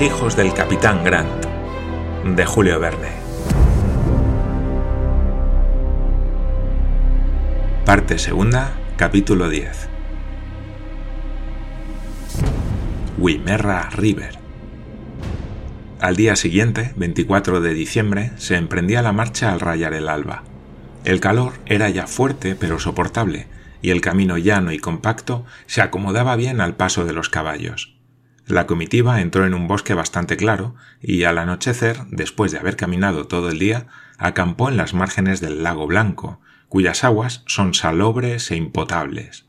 Hijos del capitán Grant, de Julio Verne. Parte segunda, capítulo 10. Wimerra River. Al día siguiente, 24 de diciembre, se emprendía la marcha al rayar el alba. El calor era ya fuerte pero soportable, y el camino llano y compacto se acomodaba bien al paso de los caballos. La comitiva entró en un bosque bastante claro y al anochecer, después de haber caminado todo el día, acampó en las márgenes del lago Blanco, cuyas aguas son salobres e impotables.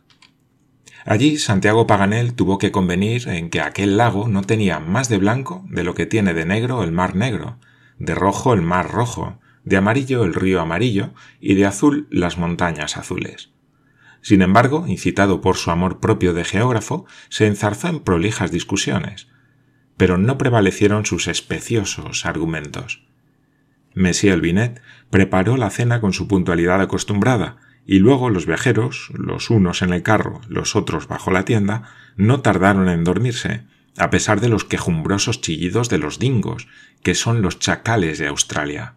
Allí Santiago Paganel tuvo que convenir en que aquel lago no tenía más de blanco de lo que tiene de negro el mar negro, de rojo el mar rojo, de amarillo el río amarillo y de azul las montañas azules. Sin embargo, incitado por su amor propio de geógrafo, se enzarzó en prolijas discusiones, pero no prevalecieron sus especiosos argumentos. Monsieur Binet preparó la cena con su puntualidad acostumbrada, y luego los viajeros, los unos en el carro, los otros bajo la tienda, no tardaron en dormirse, a pesar de los quejumbrosos chillidos de los dingos, que son los chacales de Australia.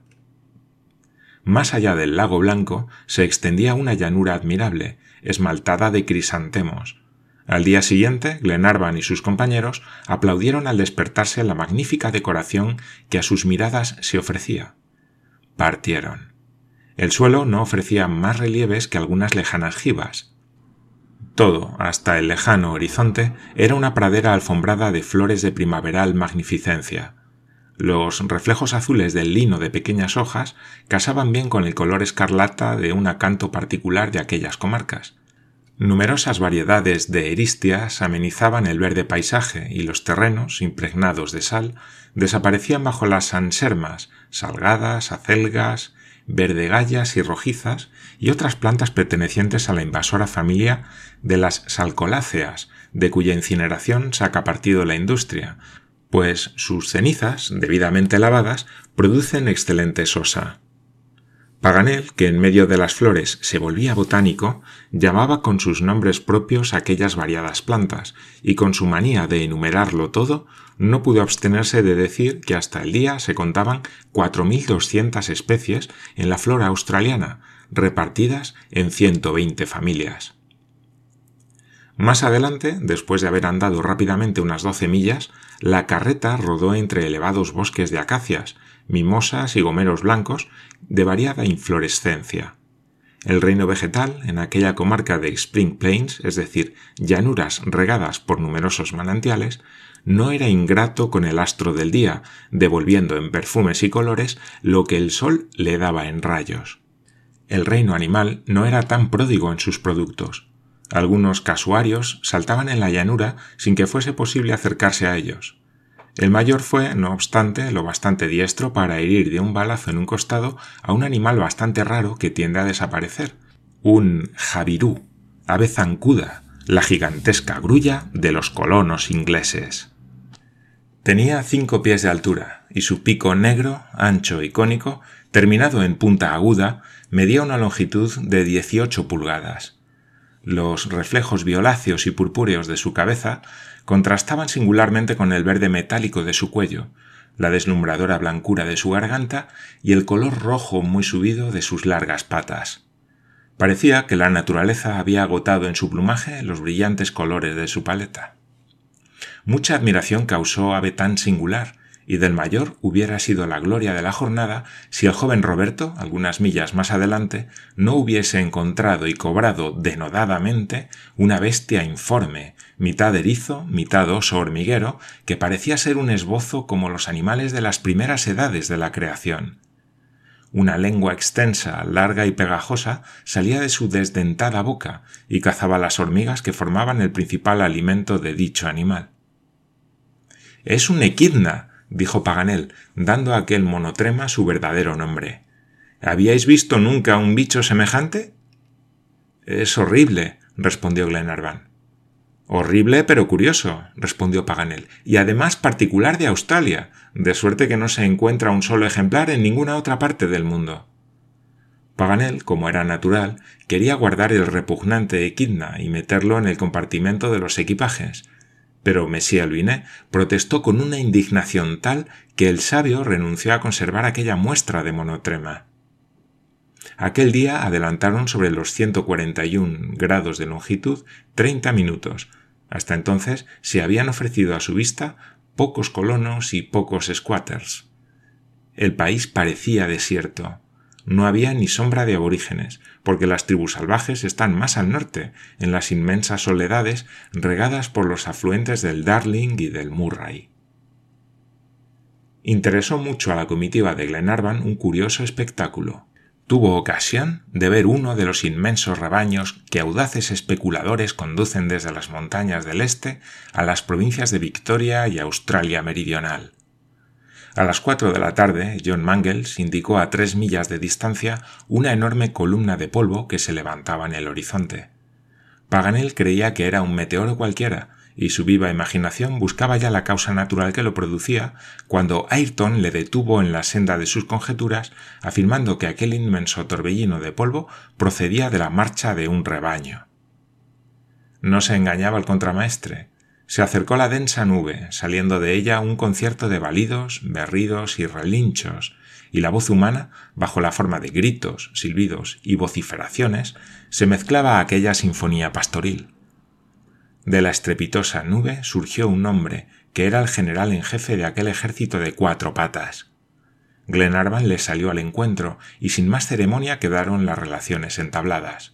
Más allá del lago Blanco se extendía una llanura admirable, esmaltada de crisantemos. Al día siguiente, Glenarvan y sus compañeros aplaudieron al despertarse la magnífica decoración que a sus miradas se ofrecía. Partieron. El suelo no ofrecía más relieves que algunas lejanas jibas. Todo, hasta el lejano horizonte, era una pradera alfombrada de flores de primaveral magnificencia. Los reflejos azules del lino de pequeñas hojas casaban bien con el color escarlata de un acanto particular de aquellas comarcas. Numerosas variedades de eristias amenizaban el verde paisaje y los terrenos, impregnados de sal, desaparecían bajo las ansermas, salgadas, acelgas, verdegallas y rojizas, y otras plantas pertenecientes a la invasora familia de las salcoláceas, de cuya incineración saca partido la industria, pues sus cenizas, debidamente lavadas, producen excelente sosa. Paganel, que en medio de las flores se volvía botánico, llamaba con sus nombres propios aquellas variadas plantas, y con su manía de enumerarlo todo, no pudo abstenerse de decir que hasta el día se contaban 4.200 especies en la flora australiana, repartidas en 120 familias. Más adelante, después de haber andado rápidamente unas doce millas, la carreta rodó entre elevados bosques de acacias, mimosas y gomeros blancos de variada inflorescencia. El reino vegetal en aquella comarca de Spring Plains, es decir, llanuras regadas por numerosos manantiales, no era ingrato con el astro del día, devolviendo en perfumes y colores lo que el sol le daba en rayos. El reino animal no era tan pródigo en sus productos. Algunos casuarios saltaban en la llanura sin que fuese posible acercarse a ellos. El mayor fue, no obstante, lo bastante diestro para herir de un balazo en un costado a un animal bastante raro que tiende a desaparecer, un javirú, ave zancuda, la gigantesca grulla de los colonos ingleses. Tenía cinco pies de altura, y su pico negro, ancho y cónico, terminado en punta aguda, medía una longitud de 18 pulgadas. Los reflejos violáceos y purpúreos de su cabeza contrastaban singularmente con el verde metálico de su cuello, la deslumbradora blancura de su garganta y el color rojo muy subido de sus largas patas. Parecía que la naturaleza había agotado en su plumaje los brillantes colores de su paleta. Mucha admiración causó ave tan singular, y del mayor hubiera sido la gloria de la jornada si el joven Roberto, algunas millas más adelante, no hubiese encontrado y cobrado denodadamente una bestia informe, mitad erizo, mitad oso hormiguero, que parecía ser un esbozo como los animales de las primeras edades de la creación. Una lengua extensa, larga y pegajosa salía de su desdentada boca y cazaba las hormigas que formaban el principal alimento de dicho animal. Es un equidna, dijo Paganel, dando a aquel monotrema su verdadero nombre. ¿Habíais visto nunca un bicho semejante? Es horrible, respondió Glenarvan. Horrible pero curioso, respondió Paganel, y además particular de Australia, de suerte que no se encuentra un solo ejemplar en ninguna otra parte del mundo. Paganel, como era natural, quería guardar el repugnante equidna y meterlo en el compartimento de los equipajes, Pero Messier Luinet protestó con una indignación tal que el sabio renunció a conservar aquella muestra de monotrema. Aquel día adelantaron sobre los 141 grados de longitud 30 minutos. Hasta entonces se habían ofrecido a su vista pocos colonos y pocos squatters. El país parecía desierto. No había ni sombra de aborígenes, porque las tribus salvajes están más al norte, en las inmensas soledades regadas por los afluentes del Darling y del Murray. Interesó mucho a la comitiva de Glenarvan un curioso espectáculo. Tuvo ocasión de ver uno de los inmensos rebaños que audaces especuladores conducen desde las montañas del este a las provincias de Victoria y Australia Meridional. A las cuatro de la tarde, John Mangles indicó a tres millas de distancia una enorme columna de polvo que se levantaba en el horizonte. Paganel creía que era un meteoro cualquiera, y su viva imaginación buscaba ya la causa natural que lo producía, cuando Ayrton le detuvo en la senda de sus conjeturas, afirmando que aquel inmenso torbellino de polvo procedía de la marcha de un rebaño. No se engañaba el contramaestre. Se acercó la densa nube, saliendo de ella un concierto de balidos, berridos y relinchos, y la voz humana, bajo la forma de gritos, silbidos y vociferaciones, se mezclaba a aquella sinfonía pastoril. De la estrepitosa nube surgió un hombre, que era el general en jefe de aquel ejército de cuatro patas. Glenarvan le salió al encuentro y sin más ceremonia quedaron las relaciones entabladas.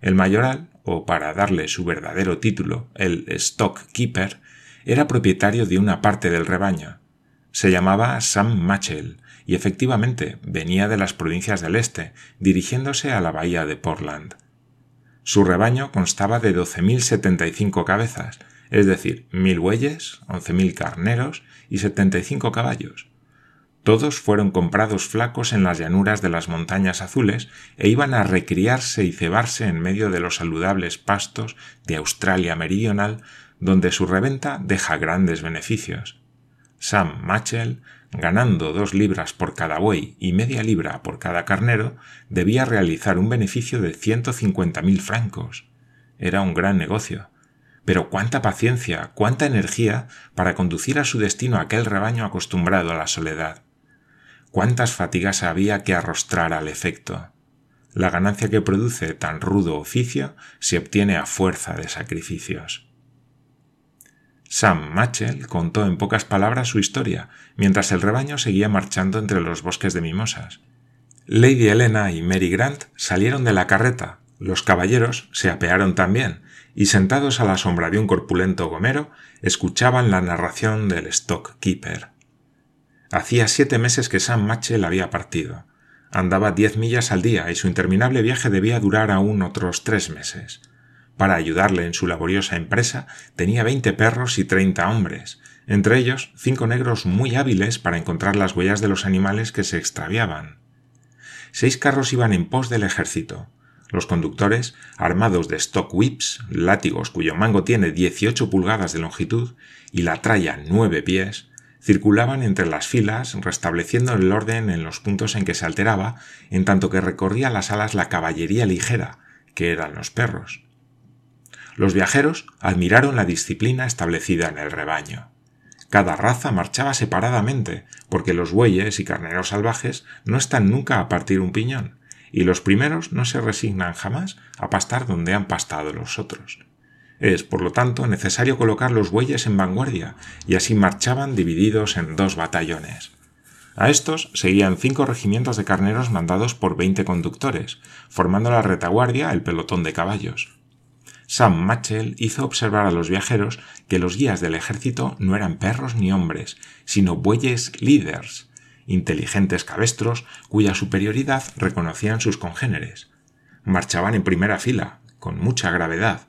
El mayoral, o para darle su verdadero título, el Stock Keeper, era propietario de una parte del rebaño. Se llamaba Sam Machel y efectivamente venía de las provincias del este, dirigiéndose a la bahía de Portland. Su rebaño constaba de 12.075 cabezas, es decir, mil bueyes, 11.000 carneros y 75 caballos, todos fueron comprados flacos en las llanuras de las montañas azules e iban a recriarse y cebarse en medio de los saludables pastos de Australia meridional, donde su reventa deja grandes beneficios. Sam Machel, ganando dos libras por cada buey y media libra por cada carnero, debía realizar un beneficio de ciento cincuenta mil francos. Era un gran negocio. Pero cuánta paciencia, cuánta energía para conducir a su destino aquel rebaño acostumbrado a la soledad cuántas fatigas había que arrostrar al efecto. La ganancia que produce tan rudo oficio se obtiene a fuerza de sacrificios. Sam Machel contó en pocas palabras su historia, mientras el rebaño seguía marchando entre los bosques de mimosas. Lady Helena y Mary Grant salieron de la carreta, los caballeros se apearon también, y sentados a la sombra de un corpulento gomero, escuchaban la narración del stock keeper. Hacía siete meses que Sam Machel había partido. Andaba diez millas al día y su interminable viaje debía durar aún otros tres meses. Para ayudarle en su laboriosa empresa tenía veinte perros y treinta hombres, entre ellos cinco negros muy hábiles para encontrar las huellas de los animales que se extraviaban. Seis carros iban en pos del ejército. Los conductores, armados de stock whips, látigos cuyo mango tiene dieciocho pulgadas de longitud y la tralla nueve pies, circulaban entre las filas, restableciendo el orden en los puntos en que se alteraba, en tanto que recorría las alas la caballería ligera, que eran los perros. Los viajeros admiraron la disciplina establecida en el rebaño. Cada raza marchaba separadamente, porque los bueyes y carneros salvajes no están nunca a partir un piñón, y los primeros no se resignan jamás a pastar donde han pastado los otros. Es, por lo tanto, necesario colocar los bueyes en vanguardia, y así marchaban divididos en dos batallones. A estos seguían cinco regimientos de carneros mandados por veinte conductores, formando la retaguardia el pelotón de caballos. Sam Machel hizo observar a los viajeros que los guías del ejército no eran perros ni hombres, sino bueyes líderes, inteligentes cabestros cuya superioridad reconocían sus congéneres. Marchaban en primera fila, con mucha gravedad,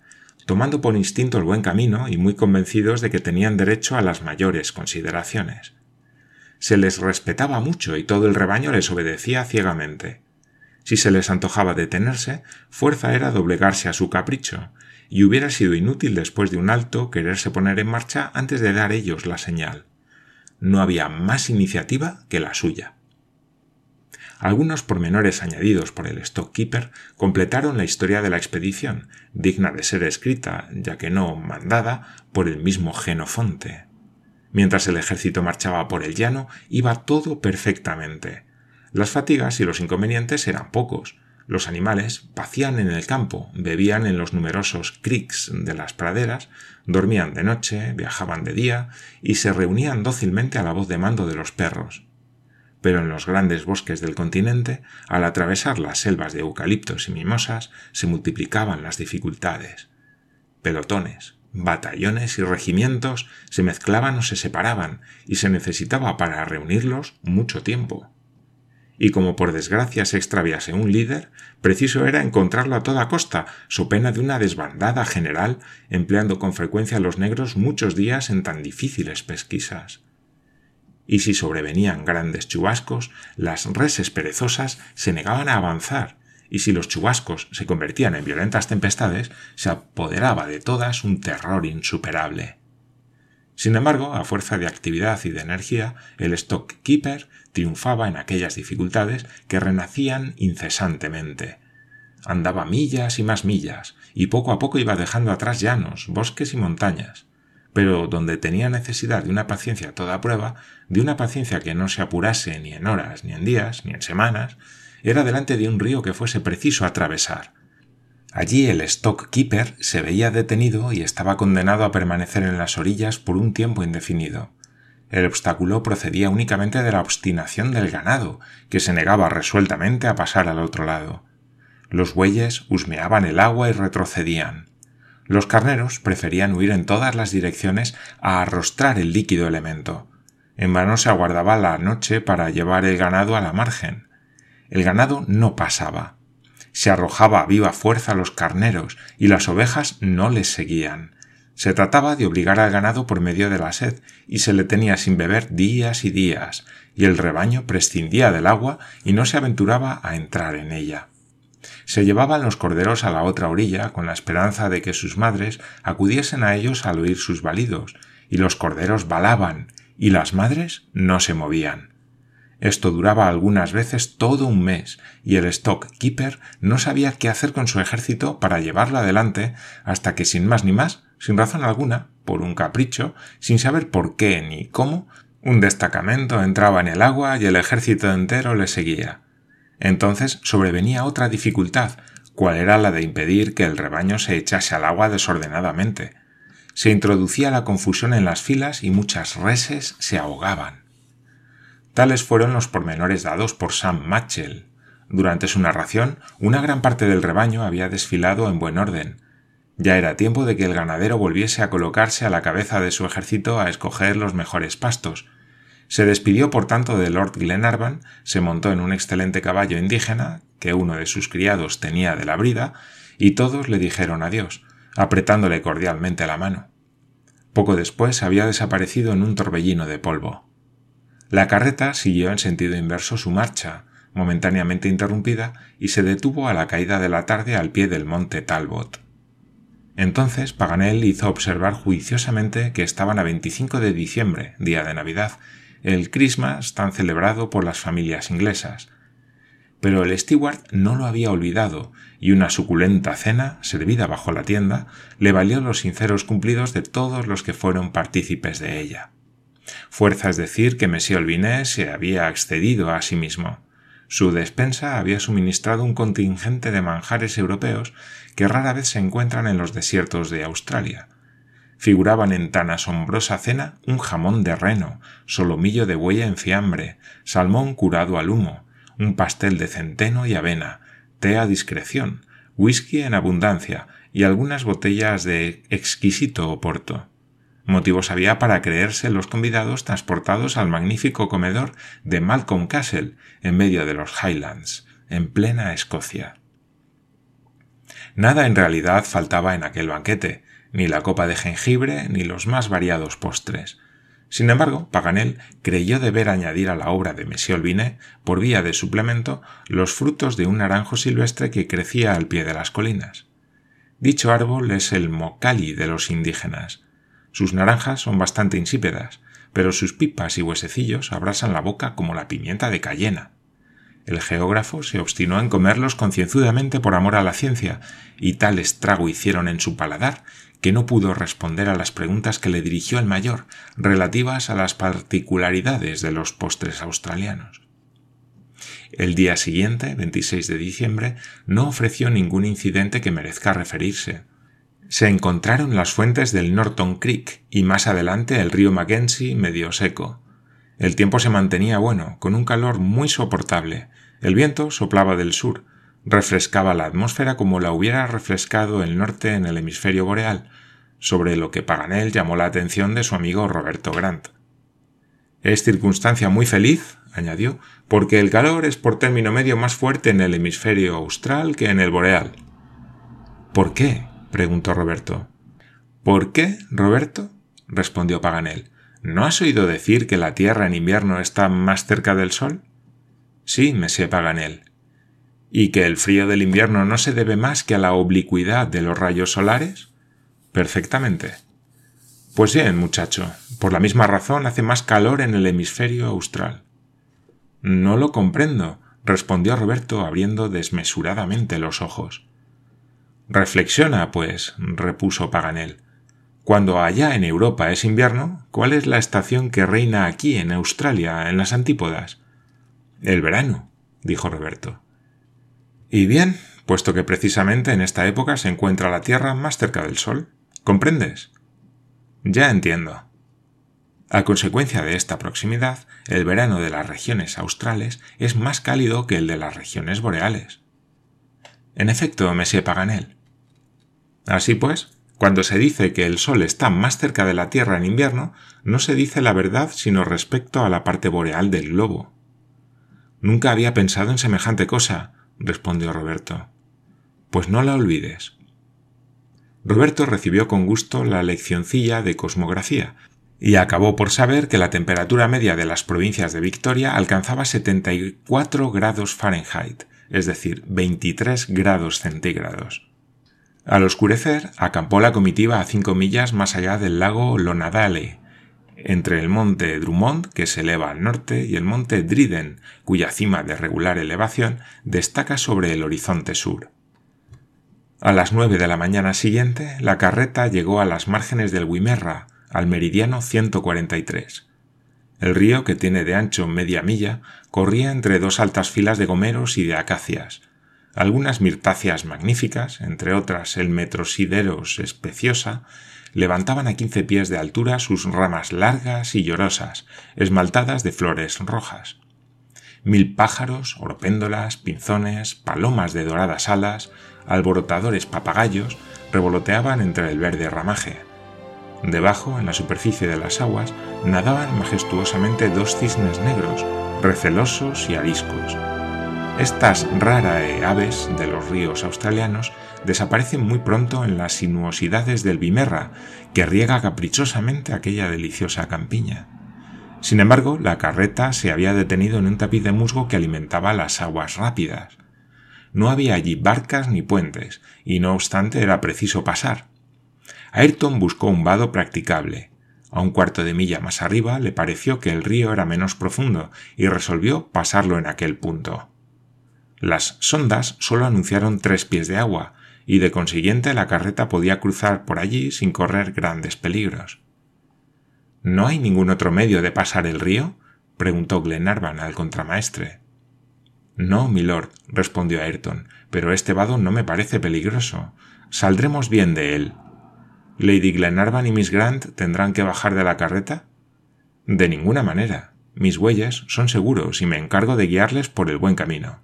tomando por instinto el buen camino y muy convencidos de que tenían derecho a las mayores consideraciones. Se les respetaba mucho y todo el rebaño les obedecía ciegamente. Si se les antojaba detenerse, fuerza era doblegarse a su capricho, y hubiera sido inútil después de un alto quererse poner en marcha antes de dar ellos la señal. No había más iniciativa que la suya. Algunos pormenores añadidos por el stockkeeper completaron la historia de la expedición, digna de ser escrita, ya que no mandada, por el mismo Genofonte. Mientras el ejército marchaba por el llano, iba todo perfectamente. Las fatigas y los inconvenientes eran pocos. Los animales pacían en el campo, bebían en los numerosos creeks de las praderas, dormían de noche, viajaban de día y se reunían dócilmente a la voz de mando de los perros pero en los grandes bosques del continente, al atravesar las selvas de eucaliptos y mimosas, se multiplicaban las dificultades. Pelotones, batallones y regimientos se mezclaban o se separaban, y se necesitaba para reunirlos mucho tiempo. Y como por desgracia se extraviase un líder, preciso era encontrarlo a toda costa, so pena de una desbandada general, empleando con frecuencia los negros muchos días en tan difíciles pesquisas y si sobrevenían grandes chubascos, las reses perezosas se negaban a avanzar, y si los chubascos se convertían en violentas tempestades, se apoderaba de todas un terror insuperable. Sin embargo, a fuerza de actividad y de energía, el stockkeeper triunfaba en aquellas dificultades que renacían incesantemente. Andaba millas y más millas, y poco a poco iba dejando atrás llanos, bosques y montañas pero donde tenía necesidad de una paciencia toda prueba, de una paciencia que no se apurase ni en horas, ni en días, ni en semanas, era delante de un río que fuese preciso atravesar. Allí el stockkeeper se veía detenido y estaba condenado a permanecer en las orillas por un tiempo indefinido. El obstáculo procedía únicamente de la obstinación del ganado, que se negaba resueltamente a pasar al otro lado. Los bueyes husmeaban el agua y retrocedían. Los carneros preferían huir en todas las direcciones a arrostrar el líquido elemento. En vano se aguardaba la noche para llevar el ganado a la margen. El ganado no pasaba. Se arrojaba a viva fuerza a los carneros y las ovejas no les seguían. Se trataba de obligar al ganado por medio de la sed, y se le tenía sin beber días y días, y el rebaño prescindía del agua y no se aventuraba a entrar en ella. Se llevaban los corderos a la otra orilla con la esperanza de que sus madres acudiesen a ellos al oír sus balidos, y los corderos balaban, y las madres no se movían. Esto duraba algunas veces todo un mes, y el stockkeeper no sabía qué hacer con su ejército para llevarlo adelante hasta que sin más ni más, sin razón alguna, por un capricho, sin saber por qué ni cómo, un destacamento entraba en el agua y el ejército entero le seguía. Entonces sobrevenía otra dificultad, cual era la de impedir que el rebaño se echase al agua desordenadamente. Se introducía la confusión en las filas y muchas reses se ahogaban. Tales fueron los pormenores dados por Sam Matchell. Durante su narración, una gran parte del rebaño había desfilado en buen orden. Ya era tiempo de que el ganadero volviese a colocarse a la cabeza de su ejército a escoger los mejores pastos, se despidió por tanto de Lord Glenarvan, se montó en un excelente caballo indígena que uno de sus criados tenía de la brida, y todos le dijeron adiós, apretándole cordialmente la mano. Poco después había desaparecido en un torbellino de polvo. La carreta siguió en sentido inverso su marcha, momentáneamente interrumpida, y se detuvo a la caída de la tarde al pie del monte Talbot. Entonces Paganel hizo observar juiciosamente que estaban a 25 de diciembre, día de Navidad, el Christmas tan celebrado por las familias inglesas. Pero el steward no lo había olvidado, y una suculenta cena, servida bajo la tienda, le valió los sinceros cumplidos de todos los que fueron partícipes de ella. Fuerza es decir que Monsieur Olbinet se había excedido a sí mismo. Su despensa había suministrado un contingente de manjares europeos que rara vez se encuentran en los desiertos de Australia, figuraban en tan asombrosa cena un jamón de reno, solomillo de buey en fiambre, salmón curado al humo, un pastel de centeno y avena, té a discreción, whisky en abundancia y algunas botellas de exquisito oporto. Motivos había para creerse los convidados transportados al magnífico comedor de Malcolm Castle, en medio de los Highlands, en plena Escocia. Nada en realidad faltaba en aquel banquete, ni la copa de jengibre, ni los más variados postres. Sin embargo, Paganel creyó deber añadir a la obra de Monsieur Binet, por vía de suplemento, los frutos de un naranjo silvestre que crecía al pie de las colinas. Dicho árbol es el mocali de los indígenas. Sus naranjas son bastante insípidas, pero sus pipas y huesecillos abrasan la boca como la pimienta de cayena. El geógrafo se obstinó en comerlos concienzudamente por amor a la ciencia, y tal estrago hicieron en su paladar que no pudo responder a las preguntas que le dirigió el mayor relativas a las particularidades de los postres australianos. El día siguiente, 26 de diciembre, no ofreció ningún incidente que merezca referirse. Se encontraron las fuentes del Norton Creek y más adelante el río Mackenzie medio seco. El tiempo se mantenía bueno, con un calor muy soportable. El viento soplaba del sur, refrescaba la atmósfera como la hubiera refrescado el norte en el hemisferio boreal, sobre lo que Paganel llamó la atención de su amigo Roberto Grant. Es circunstancia muy feliz, añadió, porque el calor es por término medio más fuerte en el hemisferio austral que en el boreal. ¿Por qué? preguntó Roberto. ¿Por qué, Roberto? respondió Paganel. ¿No has oído decir que la Tierra en invierno está más cerca del Sol? Sí, monsieur Paganel. ¿Y que el frío del invierno no se debe más que a la oblicuidad de los rayos solares? Perfectamente. Pues bien, muchacho, por la misma razón hace más calor en el hemisferio austral. No lo comprendo, respondió Roberto abriendo desmesuradamente los ojos. Reflexiona, pues, repuso Paganel. Cuando allá en Europa es invierno, ¿cuál es la estación que reina aquí en Australia, en las antípodas? El verano, dijo Roberto. Y bien, puesto que precisamente en esta época se encuentra la Tierra más cerca del Sol. ¿Comprendes? Ya entiendo. A consecuencia de esta proximidad, el verano de las regiones australes es más cálido que el de las regiones boreales. En efecto, Monsieur Paganel. Así pues, cuando se dice que el Sol está más cerca de la Tierra en invierno, no se dice la verdad sino respecto a la parte boreal del globo. Nunca había pensado en semejante cosa, respondió Roberto. Pues no la olvides. Roberto recibió con gusto la leccioncilla de cosmografía, y acabó por saber que la temperatura media de las provincias de Victoria alcanzaba 74 grados Fahrenheit, es decir, 23 grados centígrados. Al oscurecer, acampó la comitiva a cinco millas más allá del lago Lonadale, entre el monte Drummond, que se eleva al norte, y el monte Driden, cuya cima de regular elevación destaca sobre el horizonte sur. A las nueve de la mañana siguiente, la carreta llegó a las márgenes del Wimerra, al meridiano 143. El río, que tiene de ancho media milla, corría entre dos altas filas de gomeros y de acacias. Algunas mirtáceas magníficas, entre otras el metrosideros especiosa, levantaban a quince pies de altura sus ramas largas y llorosas, esmaltadas de flores rojas. Mil pájaros, oropéndolas, pinzones, palomas de doradas alas, alborotadores papagayos, revoloteaban entre el verde ramaje. Debajo, en la superficie de las aguas, nadaban majestuosamente dos cisnes negros, recelosos y ariscos. Estas rarae aves de los ríos australianos desaparecen muy pronto en las sinuosidades del Bimerra, que riega caprichosamente aquella deliciosa campiña. Sin embargo, la carreta se había detenido en un tapiz de musgo que alimentaba las aguas rápidas. No había allí barcas ni puentes, y no obstante era preciso pasar. Ayrton buscó un vado practicable. A un cuarto de milla más arriba le pareció que el río era menos profundo y resolvió pasarlo en aquel punto. Las sondas solo anunciaron tres pies de agua, y de consiguiente la carreta podía cruzar por allí sin correr grandes peligros. ¿No hay ningún otro medio de pasar el río? preguntó Glenarvan al contramaestre. No, milord, respondió Ayrton, pero este vado no me parece peligroso. Saldremos bien de él. ¿Lady Glenarvan y Miss Grant tendrán que bajar de la carreta? De ninguna manera. Mis huellas son seguros y me encargo de guiarles por el buen camino.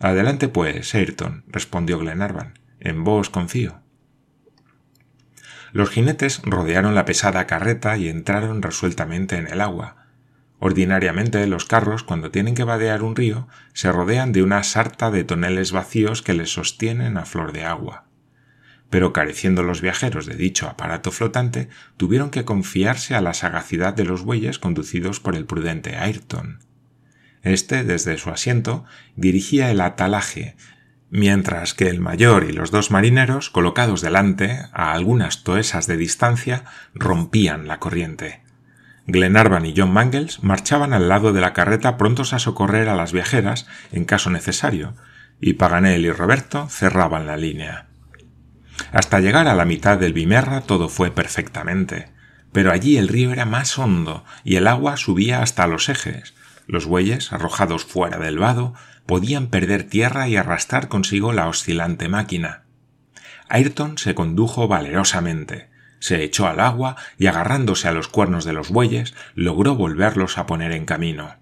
Adelante, pues, Ayrton, respondió Glenarvan. En vos confío. Los jinetes rodearon la pesada carreta y entraron resueltamente en el agua. Ordinariamente los carros, cuando tienen que vadear un río, se rodean de una sarta de toneles vacíos que les sostienen a flor de agua pero careciendo los viajeros de dicho aparato flotante, tuvieron que confiarse a la sagacidad de los bueyes conducidos por el prudente Ayrton. Este, desde su asiento, dirigía el atalaje, mientras que el mayor y los dos marineros, colocados delante, a algunas toesas de distancia, rompían la corriente. Glenarvan y John Mangles marchaban al lado de la carreta prontos a socorrer a las viajeras en caso necesario, y Paganel y Roberto cerraban la línea. Hasta llegar a la mitad del Bimerra todo fue perfectamente, pero allí el río era más hondo y el agua subía hasta los ejes. Los bueyes, arrojados fuera del vado, podían perder tierra y arrastrar consigo la oscilante máquina. Ayrton se condujo valerosamente, se echó al agua y agarrándose a los cuernos de los bueyes logró volverlos a poner en camino.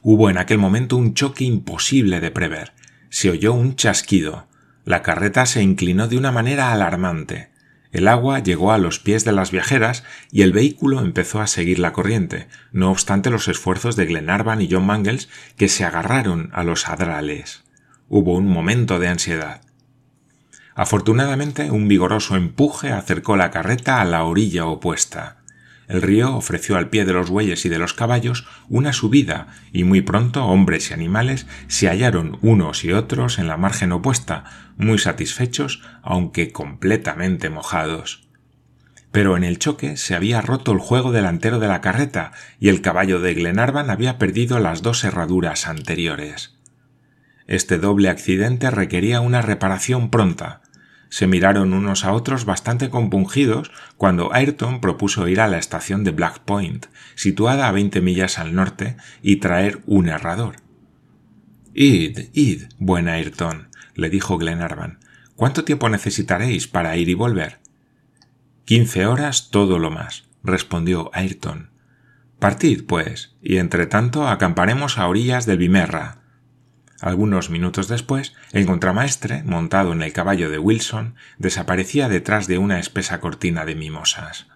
Hubo en aquel momento un choque imposible de prever. Se oyó un chasquido. La carreta se inclinó de una manera alarmante. El agua llegó a los pies de las viajeras y el vehículo empezó a seguir la corriente, no obstante los esfuerzos de Glenarvan y John Mangles que se agarraron a los adrales. Hubo un momento de ansiedad. Afortunadamente, un vigoroso empuje acercó la carreta a la orilla opuesta. El río ofreció al pie de los bueyes y de los caballos una subida, y muy pronto hombres y animales se hallaron unos y otros en la margen opuesta, muy satisfechos, aunque completamente mojados. Pero en el choque se había roto el juego delantero de la carreta y el caballo de Glenarvan había perdido las dos herraduras anteriores. Este doble accidente requería una reparación pronta, se miraron unos a otros bastante compungidos cuando Ayrton propuso ir a la estación de Black Point, situada a veinte millas al norte, y traer un herrador. Id, id, buen Ayrton, le dijo Glenarvan. ¿Cuánto tiempo necesitaréis para ir y volver? Quince horas todo lo más, respondió Ayrton. Partid, pues, y entre tanto acamparemos a orillas del Bimerra. Algunos minutos después, el contramaestre, montado en el caballo de Wilson, desaparecía detrás de una espesa cortina de mimosas.